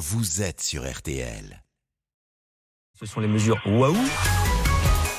vous êtes sur RTL. Ce sont les mesures waouh.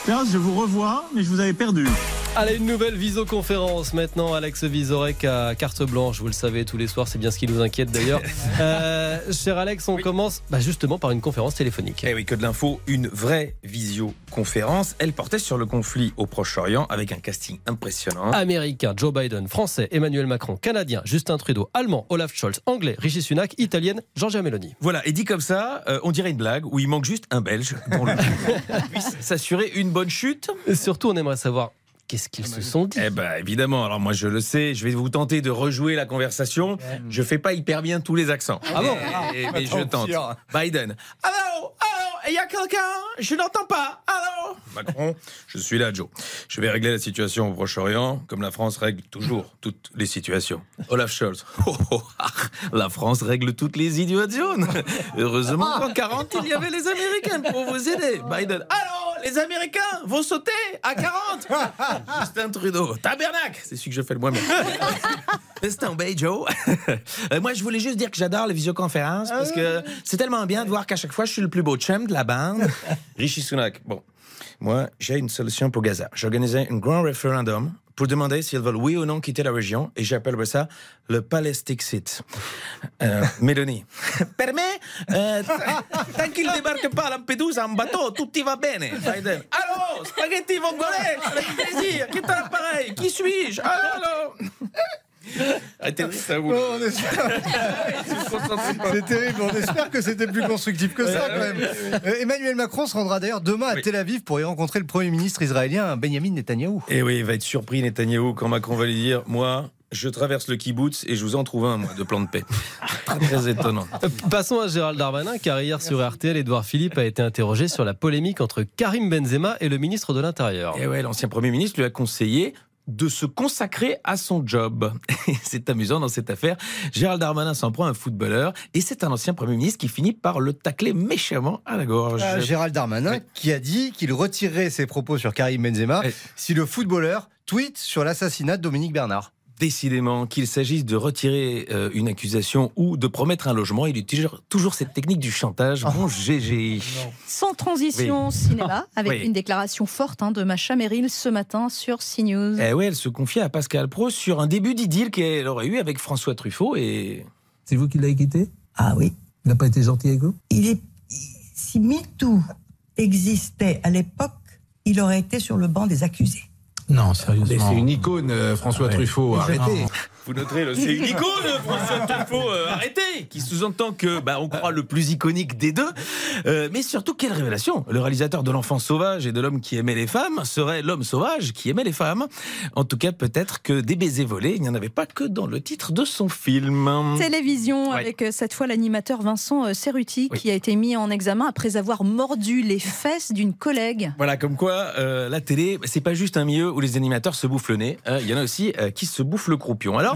je vous revois, mais je vous avais perdu. Allez, une nouvelle visioconférence maintenant. Alex Visorek à carte blanche. Vous le savez, tous les soirs, c'est bien ce qui nous inquiète d'ailleurs. Euh, cher Alex, on commence bah, justement par une conférence téléphonique. Eh oui, que de l'info, une vraie visioconférence. Elle portait sur le conflit au Proche-Orient avec un casting impressionnant. Américain, Joe Biden. Français, Emmanuel Macron. Canadien, Justin Trudeau. Allemand, Olaf Scholz. Anglais, Rishi Sunak. Italienne, Giorgia Meloni. Voilà, et dit comme ça, euh, on dirait une blague où il manque juste un Belge dans le puisse s'assurer une bonne chute. Et surtout, on aimerait savoir Qu'est-ce qu'ils se sont dit Eh ben évidemment. Alors moi je le sais. Je vais vous tenter de rejouer la conversation. Je fais pas hyper bien tous les accents. Ah bon Mais, je tente. Biden. Allô, allô, il y a quelqu'un Je n'entends pas. Allô. Macron, je suis là, Joe. Je vais régler la situation au Proche-Orient, comme la France règle toujours toutes les situations. Olaf Scholz. Oh, oh, ah, la France règle toutes les situations. Heureusement qu'en 40 il y avait les Américains pour vous aider. Biden. Allô, les Américains vont sauter à 40. Justin Trudeau. Tabernacle C'est celui que je fais le moins bien. C'est un Joe. Euh, moi, je voulais juste dire que j'adore les visioconférences parce que c'est tellement bien de voir qu'à chaque fois, je suis le plus beau chum de la bande. Rishi Sunak. Bon, moi, j'ai une solution pour Gaza. J'organisais un grand référendum pour demander s'ils veulent oui ou non quitter la région, et j'appellerai ça le Palestixit. Euh, Mélanie, permet, euh, tant qu'il ne débarque pas à Lampedusa en bateau, tout y va bene. Allô, spaghetti vongolais, avec plaisir, qui est l'appareil, qui suis-je? Allô? Arrêtez ça vous. Oh, c'est terrible. On espère que c'était plus constructif que ça, quand même. Euh, Emmanuel Macron se rendra d'ailleurs demain à Tel Aviv pour y rencontrer le Premier ministre israélien Benjamin Netanyahou. Et eh oui, il va être surpris, Netanyahou, quand Macron va lui dire Moi, je traverse le kibbutz et je vous en trouve un, moi, de plan de paix. Très, très étonnant. Passons à Gérald Darmanin, car hier sur RTL, Edouard Philippe a été interrogé sur la polémique entre Karim Benzema et le ministre de l'Intérieur. Et eh ouais, l'ancien Premier ministre lui a conseillé de se consacrer à son job. c'est amusant dans cette affaire. Gérald Darmanin s'en prend un footballeur et c'est un ancien Premier ministre qui finit par le tacler méchamment à la gorge. Euh, Gérald Darmanin qui a dit qu'il retirerait ses propos sur Karim Benzema si le footballeur tweet sur l'assassinat de Dominique Bernard décidément, qu'il s'agisse de retirer euh, une accusation ou de promettre un logement, il utilise toujours cette technique du chantage. Bon, GG. Sans transition cinéma, avec une déclaration forte hein, de Macha Merrill ce matin sur CNews. Eh oui, elle se confiait à Pascal Pro sur un début d'idylle qu'elle aurait eu avec François Truffaut et. C'est vous qui l'avez quitté? Ah oui. Il n'a pas été gentil avec vous? Il est. Si MeToo existait à l'époque, il aurait été sur le banc des accusés. Non, sérieusement. C'est une icône, euh, François Truffaut. Arrêtez. Vous noterez, c'est une icône, François Truffaut. Euh, arrêtez Qui sous-entend que, bah, on croit le plus iconique des deux. Euh, mais surtout, quelle révélation Le réalisateur de L'Enfant sauvage et de L'homme qui aimait les femmes serait l'homme sauvage qui aimait les femmes. En tout cas, peut-être que des baisers volés, il n'y en avait pas que dans le titre de son film. Télévision, avec cette fois l'animateur Vincent Cerruti, qui a été mis en examen après avoir mordu les fesses d'une collègue. Voilà, comme quoi, la télé, c'est pas juste un milieu où les animateurs se bouffent le nez. Il y en a aussi qui se bouffent le croupion. Alors,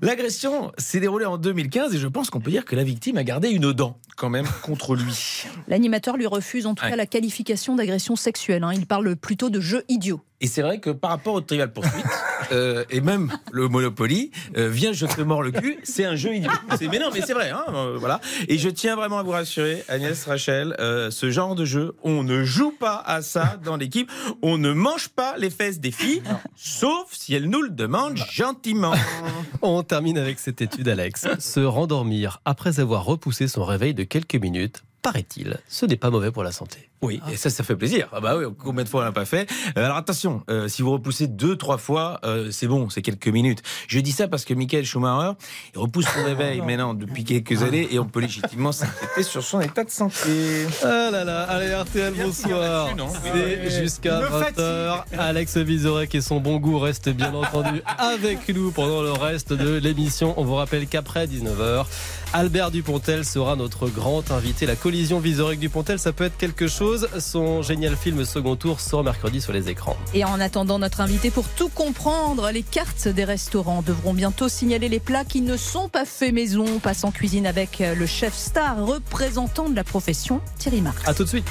l'agression s'est déroulée en 2015 et je pense qu'on peut dire que la victime a gardé une dent quand même contre lui. L'animateur lui refuse en tout cas la qualification d'agression sexuelle. Hein. Il parle plutôt de jeu idiot. Et c'est vrai que par rapport au Trivial Poursuite, euh, et même le Monopoly, euh, viens, je te mords le cul, c'est un jeu idiot. Mais non, mais c'est vrai, hein, euh, voilà. Et je tiens vraiment à vous rassurer, Agnès, Rachel, euh, ce genre de jeu, on ne joue pas à ça dans l'équipe, on ne mange pas les fesses des filles, sauf si elles nous le demandent gentiment. On termine avec cette étude, Alex. Se rendormir après avoir repoussé son réveil de quelques minutes paraît-il, ce n'est pas mauvais pour la santé. Oui, et ça, ça fait plaisir. Ah bah oui, combien de fois on l'a pas fait? Euh, Alors attention, euh, si vous repoussez deux, trois fois, euh, c'est bon, c'est quelques minutes. Je dis ça parce que Michael Schumacher, il repousse son réveil maintenant depuis quelques années et on peut légitimement s'inquiéter sur son état de santé. Ah là là, allez RTL, bonsoir. C'est jusqu'à 20h. Alex Vizorek et son bon goût restent bien entendu avec nous pendant le reste de l'émission. On vous rappelle qu'après 19h, Albert Dupontel sera notre grand invité. La collision Vizorek Dupontel, ça peut être quelque chose son génial film Second Tour sort mercredi sur les écrans. Et en attendant notre invité pour tout comprendre, les cartes des restaurants devront bientôt signaler les plats qui ne sont pas faits maison. Passe en cuisine avec le chef star représentant de la profession, Thierry Marx. A tout de suite.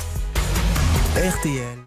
RTL.